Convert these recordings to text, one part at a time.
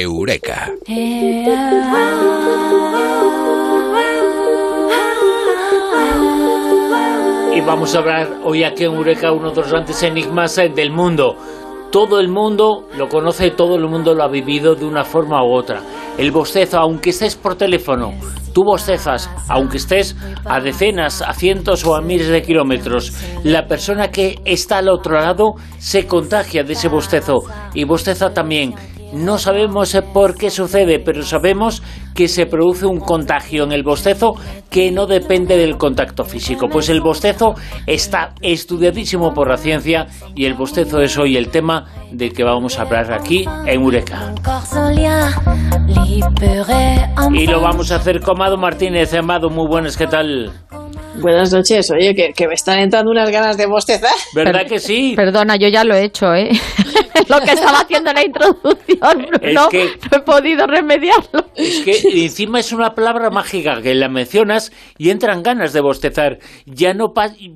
Eureka. Y vamos a hablar hoy aquí en Eureka uno de los grandes enigmas eh, del mundo. Todo el mundo lo conoce, todo el mundo lo ha vivido de una forma u otra. El bostezo, aunque estés por teléfono, tú bostezas, aunque estés a decenas, a cientos o a miles de kilómetros. La persona que está al otro lado se contagia de ese bostezo y bosteza también. No sabemos por qué sucede, pero sabemos que se produce un contagio en el bostezo que no depende del contacto físico. Pues el bostezo está estudiadísimo por la ciencia y el bostezo es hoy el tema del que vamos a hablar aquí en Eureka. Y lo vamos a hacer con Amado Martínez. Amado, muy buenas, ¿qué tal? Buenas noches, oye, que, que me están entrando unas ganas de bostezar. ¿Verdad que sí? Perdona, yo ya lo he hecho, ¿eh? lo que estaba haciendo la introducción, Es no, que- no he podido remediarlo. Es que encima es una palabra mágica que la mencionas y entran ganas de bostezar. Ya no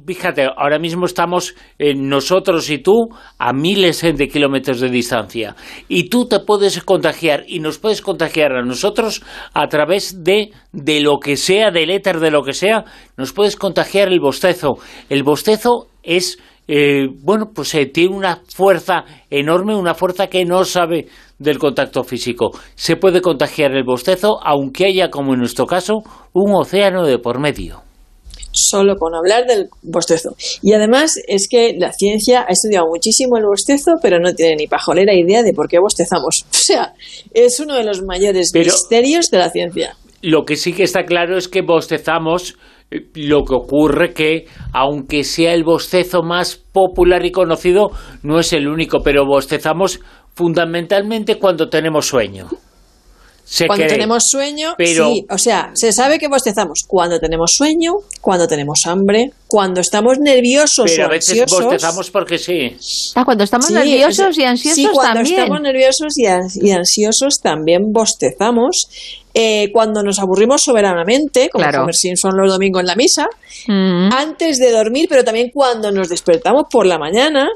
fíjate, ahora mismo estamos eh, nosotros y tú a miles de kilómetros de distancia y tú te puedes contagiar y nos puedes contagiar a nosotros a través de de lo que sea, del éter de lo que sea, nos puedes contagiar el bostezo. El bostezo es eh, bueno, pues eh, tiene una fuerza enorme, una fuerza que no sabe del contacto físico. Se puede contagiar el bostezo, aunque haya, como en nuestro caso, un océano de por medio. Solo con hablar del bostezo. Y además es que la ciencia ha estudiado muchísimo el bostezo, pero no tiene ni pajolera idea de por qué bostezamos. O sea, es uno de los mayores Pero- misterios de la ciencia. Lo que sí que está claro es que bostezamos, lo que ocurre que, aunque sea el bostezo más popular y conocido, no es el único, pero bostezamos fundamentalmente cuando tenemos sueño. Se Cuando cree. tenemos sueño, Pero- sí, o sea, se sabe que bostezamos cuando tenemos sueño, cuando tenemos hambre, cuando estamos nerviosos Pero o a veces ansiosos. bostezamos porque sí. Ah, cuando estamos Sí, nerviosos o sea, y ansiosos sí, cuando también. estamos nerviosos y ansiosos también bostezamos. Eh, cuando nos aburrimos soberanamente, como Claro. Homer Simpson los domingos en la misa, Mm. antes de dormir, pero también cuando nos despertamos por la mañana,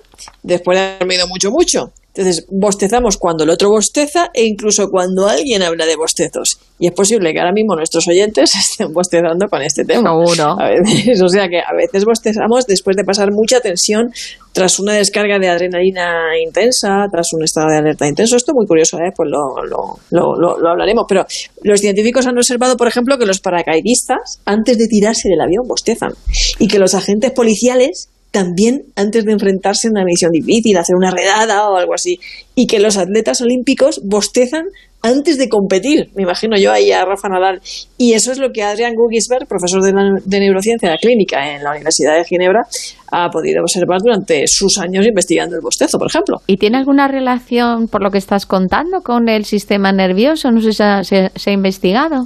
después de haber dormido mucho, mucho. Entonces, bostezamos cuando el otro bosteza e incluso cuando alguien habla de bostezos. Y es posible que ahora mismo nuestros oyentes estén bostezando con este tema. Seguro. A veces, o sea que a veces bostezamos después de pasar mucha tensión tras una descarga de adrenalina intensa, tras un estado de alerta intenso. Esto es muy curioso, ¿eh? pues lo, lo, lo, lo- lo hablaremos. Pero los científicos han observado, por ejemplo, que los paracaidistas, antes de tirarse del avión, bostezan. Y que los agentes policiales también antes de enfrentarse a una misión difícil, hacer una redada o algo así. Y que los atletas olímpicos bostezan antes de competir. Me imagino yo ahí a Rafa Nadal. Y eso es lo que Adrian Gugisberg, profesor de, la- de neurociencia clínica en la Universidad de Ginebra, ha podido observar durante sus años investigando el bostezo, por ejemplo. ¿Y tiene alguna relación, por lo que estás contando, con el sistema nervioso? No sé si se ha investigado.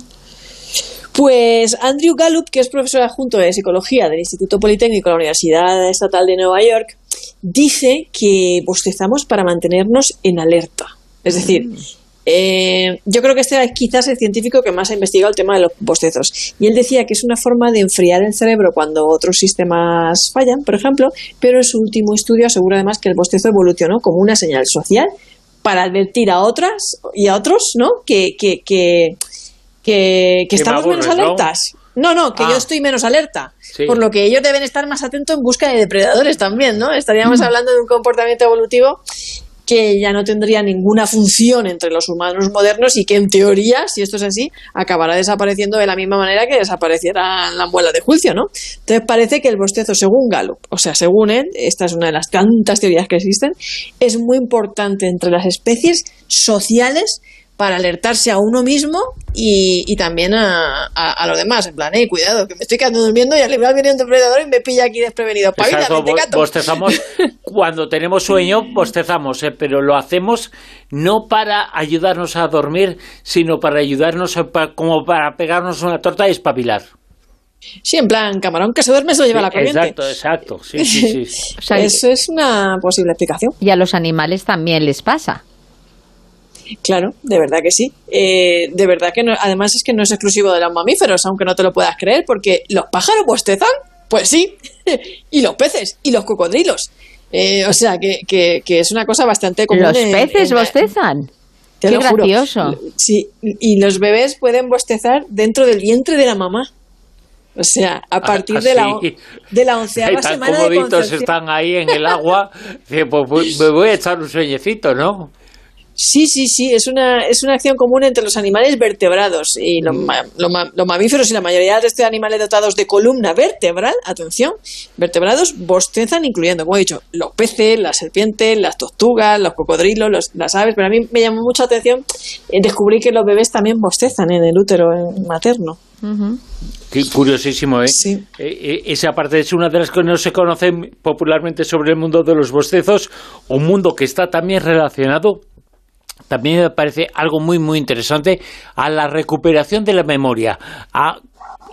Pues Andrew Gallup, que es profesor adjunto de psicología del Instituto Politécnico de la Universidad Estatal de Nueva York, dice que bostezamos para mantenernos en alerta. Es decir, eh, yo creo que este es quizás el científico que más ha investigado el tema de los bostezos. Y él decía que es una forma de enfriar el cerebro cuando otros sistemas fallan, por ejemplo, pero en su último estudio asegura además que el bostezo evolucionó como una señal social para advertir a otras y a otros, ¿no? Que, que, que, que, que estamos menos alertas. No, no, que Ah. yo estoy menos alerta. Sí. Por lo que ellos deben estar más atentos en busca de depredadores también, ¿no? Estaríamos hablando de un comportamiento evolutivo que ya no tendría ninguna función entre los humanos modernos y que en teoría, si esto es así, acabará desapareciendo de la misma manera que desaparecieran las muelas de juicio, ¿no? Entonces parece que el bostezo, según Gallup, o sea, según él, esta es una de las tantas teorías que existen, es muy importante entre las especies sociales para alertarse a uno mismo y, y también a, a, a los demás. En plan, eh, cuidado, que me estoy quedando durmiendo y al final viene un depredador y me pilla aquí desprevenido. Exacto, gato. bostezamos cuando tenemos sueño, bostezamos, ¿eh? pero lo hacemos no para ayudarnos a dormir, sino para ayudarnos a- como para pegarnos una torta y espabilar. Sí, en plan, camarón que se duerme se lo lleva la corriente. Exacto, exacto. Sí, sí, sí. O sea, Eso es una posible explicación. y a los animales también les pasa. Claro, de verdad que sí. Eh, de verdad que no, además es que no es exclusivo de los mamíferos, aunque no te lo puedas creer, porque los pájaros bostezan, pues sí, y los peces, y los cocodrilos. Eh, o sea, que, que- que es una cosa bastante común. ¿Los en- peces en bostezan? Te Qué lo juro. gracioso. Sí, y los bebés pueden bostezar dentro del vientre de la mamá. O sea, a partir de, la, así. de la onceava Tan semana de comoditos concepción. están ahí en el agua. Pues voy- me voy a echar un sueñecito, ¿no? Sí, sí, sí, es una, es una acción común entre los animales vertebrados y los, ma- lo ma- los mamíferos y la mayoría de animales dotados de columna vertebral, atención, vertebrados bostezan, incluyendo, como he dicho, los peces, las serpientes, las tortugas, los cocodrilos, los- las aves, pero a mí me llamó mucho la atención eh, descubrir que los bebés también bostezan en el útero materno. Qué curiosísimo, ¿eh? Sí. Eh, eh, Esa parte es una de las que no se conocen popularmente sobre el mundo de los bostezos, un mundo que está también relacionado también me parece algo muy muy interesante a la recuperación de la memoria, a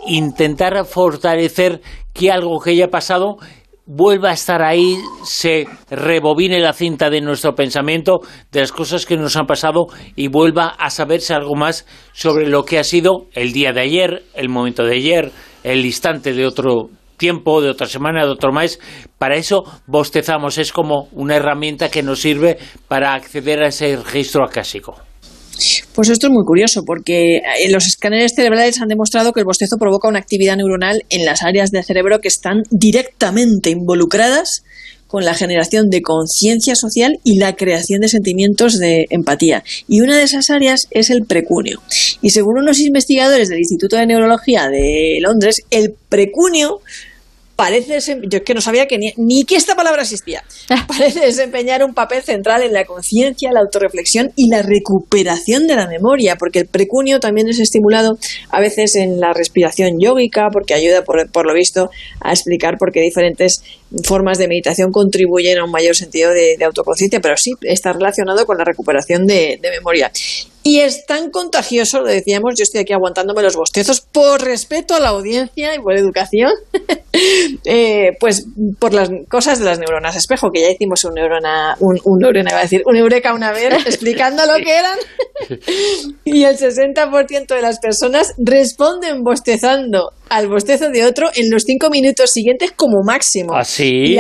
intentar fortalecer que algo que haya pasado vuelva a estar ahí, se rebobine la cinta de nuestro pensamiento, de las cosas que nos han pasado y vuelva a saberse algo más sobre lo que ha sido el día de ayer, el momento de ayer, el instante de otro tiempo, de otra semana, de otro mes. Para eso bostezamos, es como una herramienta que nos sirve para acceder a ese registro acásico. Pues esto es muy curioso porque eh, los escáneres cerebrales han demostrado que el bostezo provoca una actividad neuronal en las áreas del cerebro que están directamente involucradas con la generación de conciencia social y la creación de sentimientos de empatía. Y una de esas áreas es el precunio. Y según unos investigadores del Instituto de Neurología de Londres, el precunio parece yo es que no sabía que ni, ni que esta palabra existía. Parece desempeñar un papel central en la conciencia, la autorreflexión y la recuperación de la memoria, porque el precunio también es estimulado a veces en la respiración yógica, porque ayuda, por, por lo visto, a explicar por qué diferentes formas de meditación contribuyen a un mayor sentido de, de autoconciencia, pero sí está relacionado con la recuperación de, de memoria. Y es tan contagioso, lo decíamos, yo estoy aquí aguantándome los bostezos por respeto a la audiencia y por educación, eh, pues por las cosas de las neuronas espejo, que ya hicimos un neurona, un, un neurona, iba a decir, un eureka una vez explicando lo que eran, y el 60% de las personas responden bostezando al bostezo de otro en los cinco minutos siguientes como máximo. ¿Ah, sí?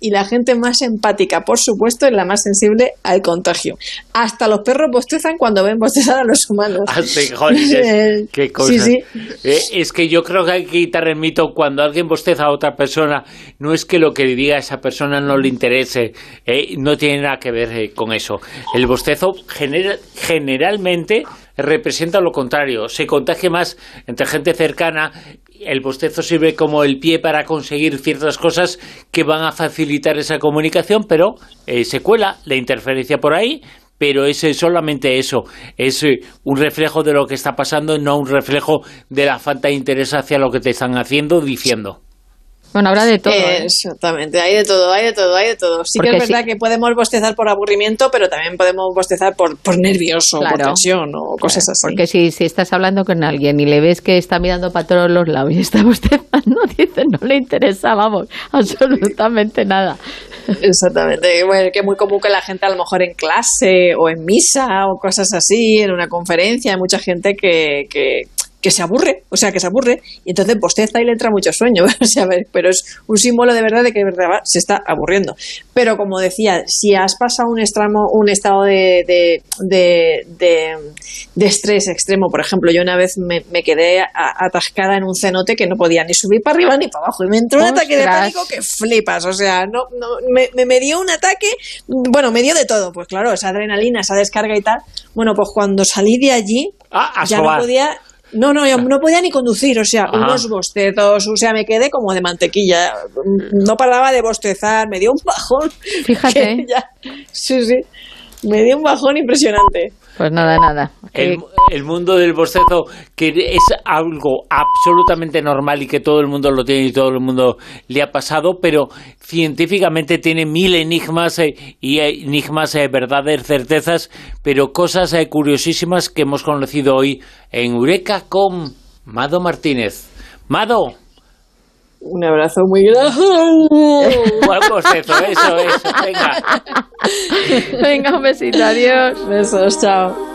Y la- gente más empática, por supuesto, es la más sensible al contagio. Hasta los perros bostezan cuando ven bostezar a los humanos. Ah, sí, qué cosa. Sí, sí. Eh, es que yo creo que hay que quitar el mito cuando alguien bosteza a otra persona. No es que lo que diga esa persona no le interese, eh, no tiene nada que ver eh, con eso. El bostezo genera- generalmente representa lo contrario, se contagia más entre gente cercana. El bostezo sirve como el pie para conseguir ciertas cosas que van a facilitar esa comunicación, pero eh, se cuela la interferencia por ahí pero es solamente eso, es eh, un reflejo de lo que está pasando, no un reflejo de la falta de interés hacia lo que te están haciendo, diciendo. Bueno, habrá de todo. ¿eh? Exactamente, hay de todo, hay de todo, hay de todo. Sí Porque que es si- verdad que podemos bostezar por aburrimiento, pero también podemos bostezar por, por nervioso, por tensión o cosas así. Porque si, si estás hablando con alguien y le ves que está mirando para todos los lados y está bostezando, dice, no le interesa, vamos, absolutamente nada. Exactamente, bueno, que es muy común que la gente a lo mejor en clase o en misa o cosas así, en una conferencia, hay mucha gente que, que, que se aburre, o sea, que se aburre y entonces bosteza y le entra mucho sueño, o sea, pero es un símbolo de verdad de que de verdad se está aburriendo. Pero como decía, si has pasado un, extremo, un estado de, de, de, de, de estrés extremo, por ejemplo, yo una vez me, me quedé a- atascada en un cenote que no podía ni subir para arriba ni para abajo y me entró un ataque de pánico que flipas, o sea, no, no me, me, me dio un ataque, bueno, me dio de todo, pues claro, esa adrenalina, esa descarga y tal. Bueno, pues cuando salí de allí, Ah, ya no podía, no, no, yo no podía ni conducir, o sea, Ajá. unos bostezos, o sea, me quedé como de mantequilla, no paraba de bostezar, me dio un bajón. Fíjate. ya- sí, sí, me dio un bajón impresionante. Pues nada, nada. El, Que- el mundo del bostezo, que es algo absolutamente normal y que todo el mundo lo tiene y todo el mundo le ha pasado, pero científicamente tiene mil enigmas eh, y eh, enigmas, eh, verdades, certezas, pero cosas eh, curiosísimas que hemos conocido hoy en Eureka con Mado Martínez. Mado, Un abrazo muy grande. ¿cuál bostezo? Eso, eso, venga. Venga, un besito, adiós. Besos, chao.